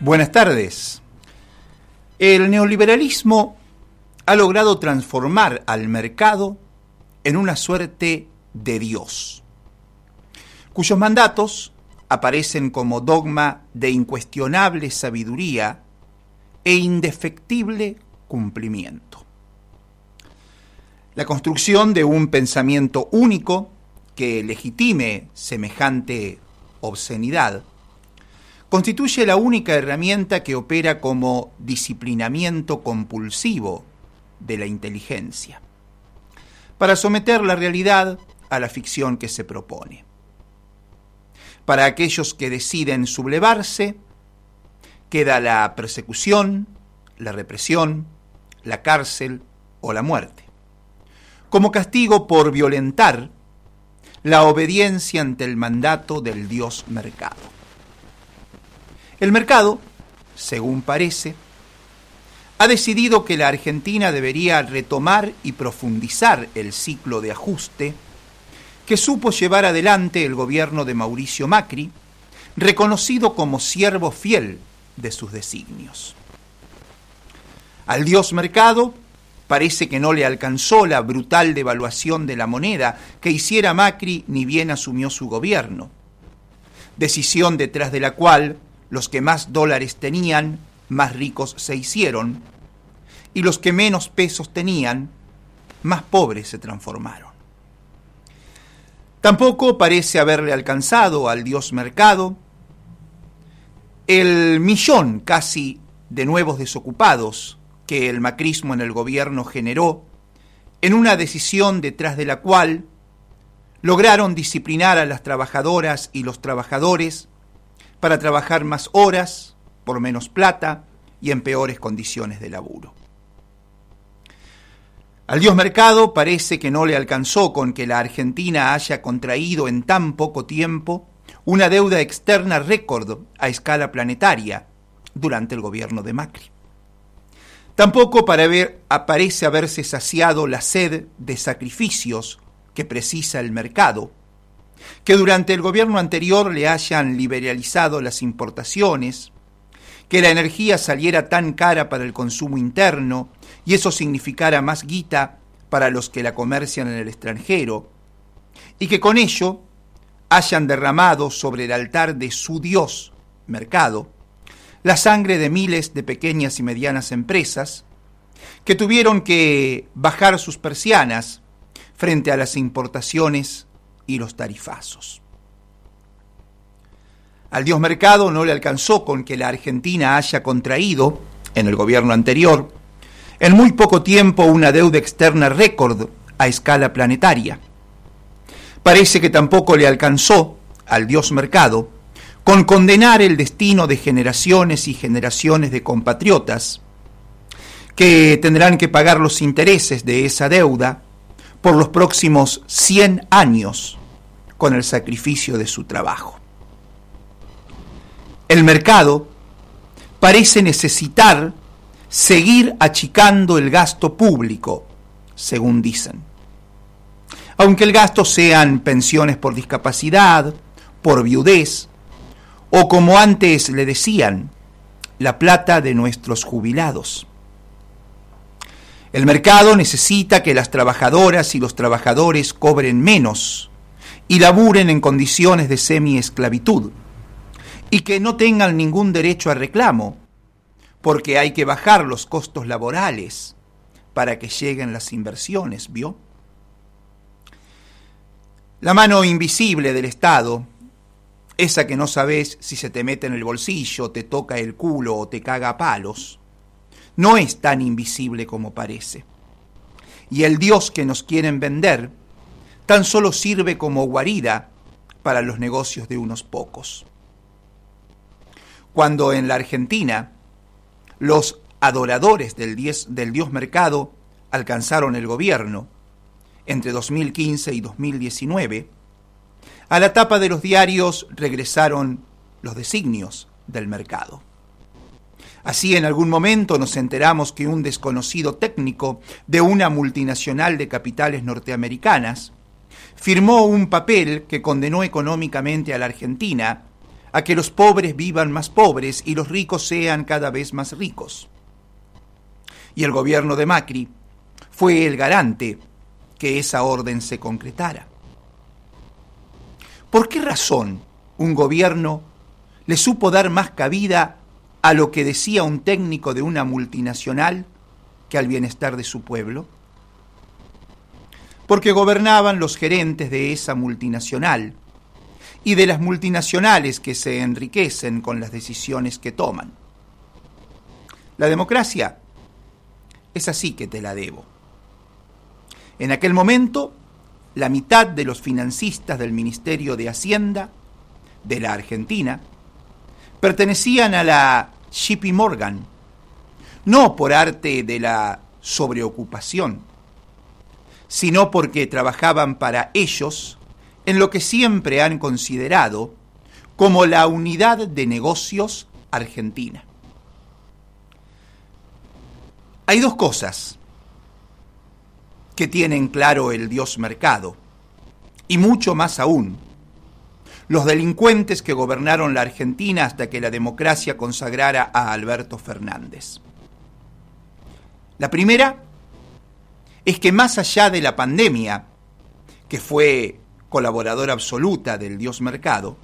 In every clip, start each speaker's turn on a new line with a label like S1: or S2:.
S1: Buenas tardes. El neoliberalismo ha logrado transformar al mercado en una suerte de Dios, cuyos mandatos aparecen como dogma de incuestionable sabiduría e indefectible cumplimiento. La construcción de un pensamiento único que legitime semejante obscenidad constituye la única herramienta que opera como disciplinamiento compulsivo de la inteligencia, para someter la realidad a la ficción que se propone. Para aquellos que deciden sublevarse, queda la persecución, la represión, la cárcel o la muerte, como castigo por violentar la obediencia ante el mandato del Dios mercado. El mercado, según parece, ha decidido que la Argentina debería retomar y profundizar el ciclo de ajuste que supo llevar adelante el gobierno de Mauricio Macri, reconocido como siervo fiel de sus designios. Al dios mercado parece que no le alcanzó la brutal devaluación de la moneda que hiciera Macri ni bien asumió su gobierno, decisión detrás de la cual los que más dólares tenían, más ricos se hicieron, y los que menos pesos tenían, más pobres se transformaron. Tampoco parece haberle alcanzado al dios mercado el millón casi de nuevos desocupados que el macrismo en el gobierno generó en una decisión detrás de la cual lograron disciplinar a las trabajadoras y los trabajadores para trabajar más horas, por menos plata y en peores condiciones de laburo. Al dios mercado parece que no le alcanzó con que la Argentina haya contraído en tan poco tiempo una deuda externa récord a escala planetaria durante el gobierno de Macri. Tampoco para ver, aparece haberse saciado la sed de sacrificios que precisa el mercado que durante el gobierno anterior le hayan liberalizado las importaciones, que la energía saliera tan cara para el consumo interno y eso significara más guita para los que la comercian en el extranjero, y que con ello hayan derramado sobre el altar de su Dios, mercado, la sangre de miles de pequeñas y medianas empresas, que tuvieron que bajar sus persianas frente a las importaciones y los tarifazos. Al Dios Mercado no le alcanzó con que la Argentina haya contraído, en el gobierno anterior, en muy poco tiempo una deuda externa récord a escala planetaria. Parece que tampoco le alcanzó al Dios Mercado con condenar el destino de generaciones y generaciones de compatriotas que tendrán que pagar los intereses de esa deuda por los próximos 100 años con el sacrificio de su trabajo. El mercado parece necesitar seguir achicando el gasto público, según dicen. Aunque el gasto sean pensiones por discapacidad, por viudez, o como antes le decían, la plata de nuestros jubilados. El mercado necesita que las trabajadoras y los trabajadores cobren menos y laburen en condiciones de semi-esclavitud y que no tengan ningún derecho a reclamo, porque hay que bajar los costos laborales para que lleguen las inversiones, ¿vio? La mano invisible del Estado, esa que no sabes si se te mete en el bolsillo, te toca el culo o te caga a palos, no es tan invisible como parece. Y el Dios que nos quieren vender tan solo sirve como guarida para los negocios de unos pocos. Cuando en la Argentina los adoradores del, del dios mercado alcanzaron el gobierno entre 2015 y 2019, a la tapa de los diarios regresaron los designios del mercado. Así en algún momento nos enteramos que un desconocido técnico de una multinacional de capitales norteamericanas firmó un papel que condenó económicamente a la Argentina a que los pobres vivan más pobres y los ricos sean cada vez más ricos. Y el gobierno de Macri fue el garante que esa orden se concretara. ¿Por qué razón un gobierno le supo dar más cabida a lo que decía un técnico de una multinacional que al bienestar de su pueblo? Porque gobernaban los gerentes de esa multinacional y de las multinacionales que se enriquecen con las decisiones que toman. La democracia es así que te la debo. En aquel momento, la mitad de los financistas del Ministerio de Hacienda de la Argentina pertenecían a la JP Morgan, no por arte de la sobreocupación, sino porque trabajaban para ellos en lo que siempre han considerado como la unidad de negocios argentina. Hay dos cosas que tienen claro el Dios mercado, y mucho más aún, los delincuentes que gobernaron la Argentina hasta que la democracia consagrara a Alberto Fernández. La primera es que más allá de la pandemia, que fue colaboradora absoluta del Dios Mercado,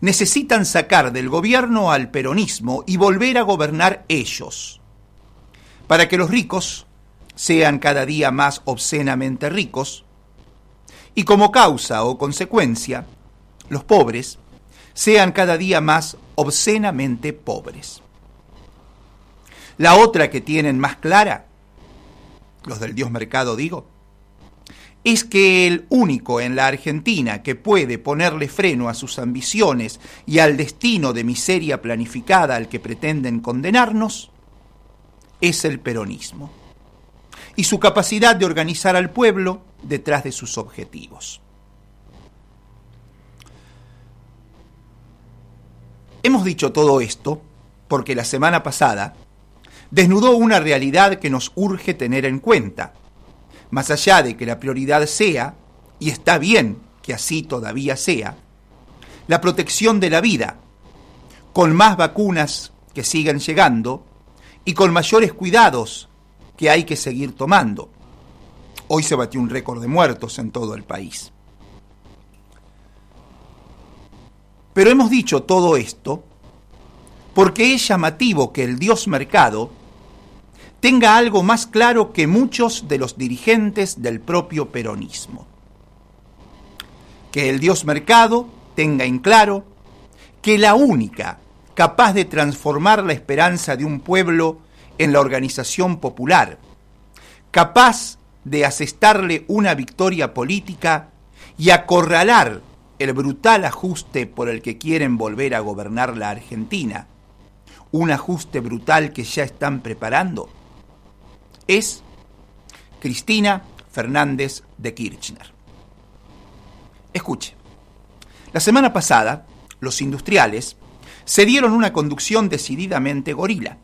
S1: necesitan sacar del gobierno al peronismo y volver a gobernar ellos, para que los ricos sean cada día más obscenamente ricos y como causa o consecuencia los pobres, sean cada día más obscenamente pobres. La otra que tienen más clara, los del Dios Mercado digo, es que el único en la Argentina que puede ponerle freno a sus ambiciones y al destino de miseria planificada al que pretenden condenarnos, es el peronismo y su capacidad de organizar al pueblo detrás de sus objetivos. Hemos dicho todo esto porque la semana pasada desnudó una realidad que nos urge tener en cuenta. Más allá de que la prioridad sea, y está bien que así todavía sea, la protección de la vida, con más vacunas que sigan llegando y con mayores cuidados que hay que seguir tomando. Hoy se batió un récord de muertos en todo el país. Pero hemos dicho todo esto porque es llamativo que el dios mercado tenga algo más claro que muchos de los dirigentes del propio peronismo. Que el dios mercado tenga en claro que la única capaz de transformar la esperanza de un pueblo en la organización popular, capaz de asestarle una victoria política y acorralar el brutal ajuste por el que quieren volver a gobernar la Argentina, un ajuste brutal que ya están preparando, es Cristina Fernández de Kirchner. Escuche, la semana pasada los industriales se dieron una conducción decididamente gorila.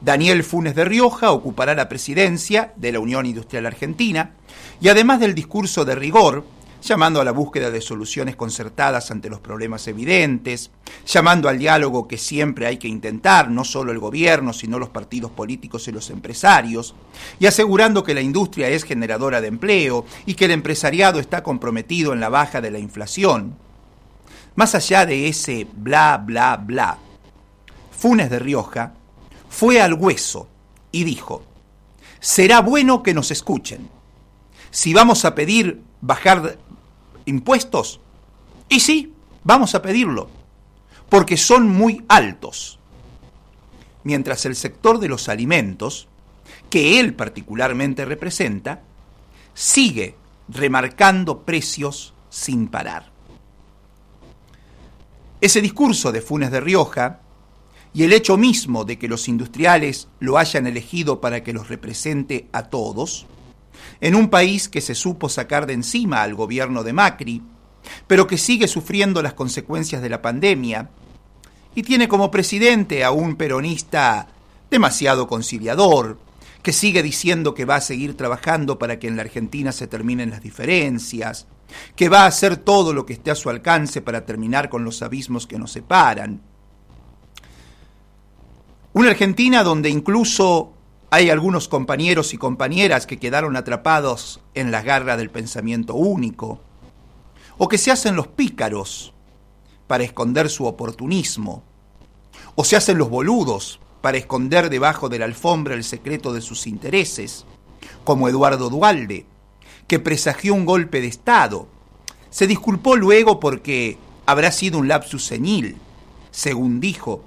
S1: Daniel Funes de Rioja ocupará la presidencia de la Unión Industrial Argentina y además del discurso de rigor llamando a la búsqueda de soluciones concertadas ante los problemas evidentes, llamando al diálogo que siempre hay que intentar, no solo el gobierno, sino los partidos políticos y los empresarios, y asegurando que la industria es generadora de empleo y que el empresariado está comprometido en la baja de la inflación. Más allá de ese bla, bla, bla, Funes de Rioja fue al hueso y dijo, será bueno que nos escuchen. Si vamos a pedir bajar impuestos? Y sí, vamos a pedirlo, porque son muy altos. Mientras el sector de los alimentos, que él particularmente representa, sigue remarcando precios sin parar. Ese discurso de Funes de Rioja y el hecho mismo de que los industriales lo hayan elegido para que los represente a todos, en un país que se supo sacar de encima al gobierno de Macri, pero que sigue sufriendo las consecuencias de la pandemia, y tiene como presidente a un peronista demasiado conciliador, que sigue diciendo que va a seguir trabajando para que en la Argentina se terminen las diferencias, que va a hacer todo lo que esté a su alcance para terminar con los abismos que nos separan. Una Argentina donde incluso hay algunos compañeros y compañeras que quedaron atrapados en la garra del pensamiento único, o que se hacen los pícaros para esconder su oportunismo, o se hacen los boludos para esconder debajo de la alfombra el secreto de sus intereses, como Eduardo Dualde, que presagió un golpe de Estado. Se disculpó luego porque habrá sido un lapsus senil, según dijo,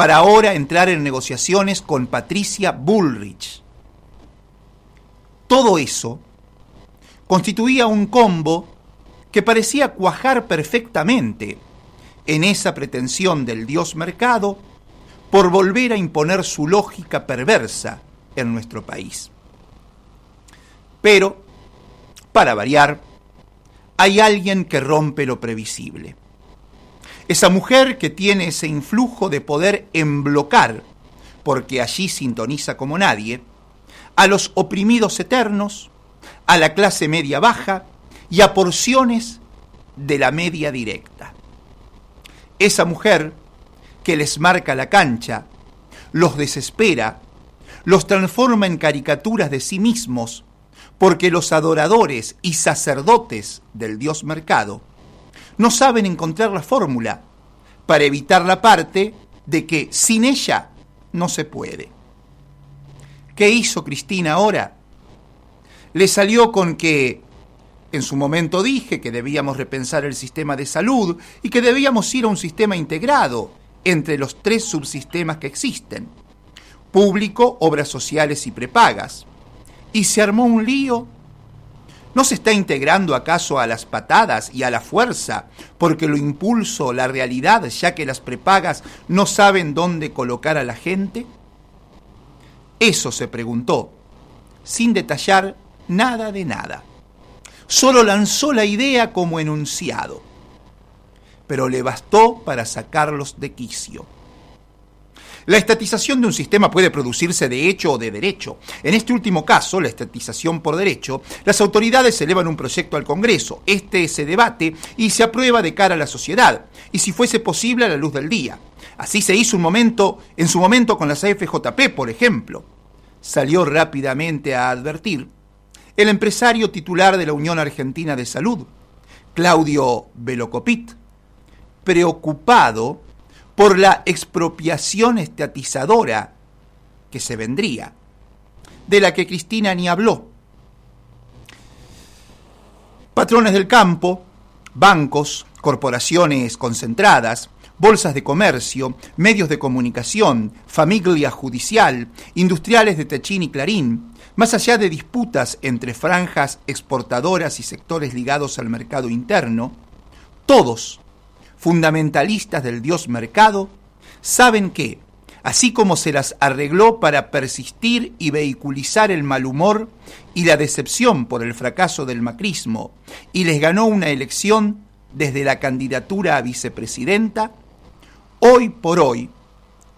S1: para ahora entrar en negociaciones con Patricia Bullrich. Todo eso constituía un combo que parecía cuajar perfectamente en esa pretensión del dios mercado por volver a imponer su lógica perversa en nuestro país. Pero, para variar, hay alguien que rompe lo previsible. Esa mujer que tiene ese influjo de poder emblocar, porque allí sintoniza como nadie, a los oprimidos eternos, a la clase media baja y a porciones de la media directa. Esa mujer que les marca la cancha, los desespera, los transforma en caricaturas de sí mismos, porque los adoradores y sacerdotes del dios mercado no saben encontrar la fórmula para evitar la parte de que sin ella no se puede. ¿Qué hizo Cristina ahora? Le salió con que en su momento dije que debíamos repensar el sistema de salud y que debíamos ir a un sistema integrado entre los tres subsistemas que existen, público, obras sociales y prepagas. Y se armó un lío ¿No se está integrando acaso a las patadas y a la fuerza, porque lo impulso la realidad, ya que las prepagas no saben dónde colocar a la gente? Eso se preguntó, sin detallar nada de nada. Solo lanzó la idea como enunciado, pero le bastó para sacarlos de quicio. La estatización de un sistema puede producirse de hecho o de derecho. En este último caso, la estatización por derecho, las autoridades elevan un proyecto al Congreso. Este se debate y se aprueba de cara a la sociedad, y si fuese posible a la luz del día. Así se hizo un momento, en su momento con las AFJP, por ejemplo. Salió rápidamente a advertir el empresario titular de la Unión Argentina de Salud, Claudio Velocopit, preocupado por la expropiación estatizadora que se vendría, de la que Cristina ni habló. Patrones del campo, bancos, corporaciones concentradas, bolsas de comercio, medios de comunicación, familia judicial, industriales de Techín y Clarín, más allá de disputas entre franjas exportadoras y sectores ligados al mercado interno, todos fundamentalistas del dios mercado, saben que, así como se las arregló para persistir y vehiculizar el mal humor y la decepción por el fracaso del macrismo, y les ganó una elección desde la candidatura a vicepresidenta, hoy por hoy,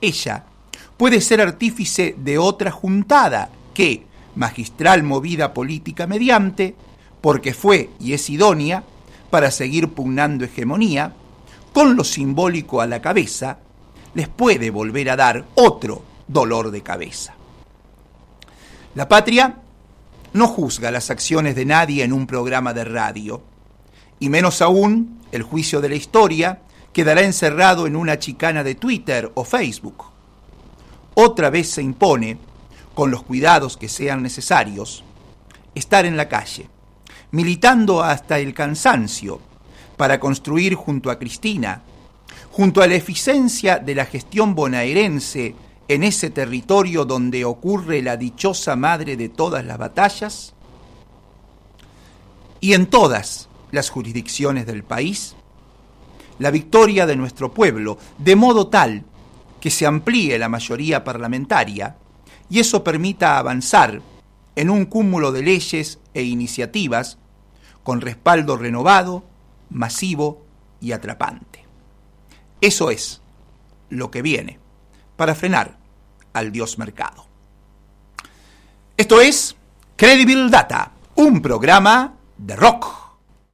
S1: ella puede ser artífice de otra juntada que, magistral movida política mediante, porque fue y es idónea para seguir pugnando hegemonía, con lo simbólico a la cabeza, les puede volver a dar otro dolor de cabeza. La patria no juzga las acciones de nadie en un programa de radio, y menos aún el juicio de la historia quedará encerrado en una chicana de Twitter o Facebook. Otra vez se impone, con los cuidados que sean necesarios, estar en la calle, militando hasta el cansancio, para construir junto a Cristina, junto a la eficiencia de la gestión bonaerense en ese territorio donde ocurre la dichosa madre de todas las batallas, y en todas las jurisdicciones del país, la victoria de nuestro pueblo, de modo tal que se amplíe la mayoría parlamentaria y eso permita avanzar en un cúmulo de leyes e iniciativas con respaldo renovado masivo y atrapante. Eso es lo que viene para frenar al dios mercado. Esto es Credible Data, un programa de rock.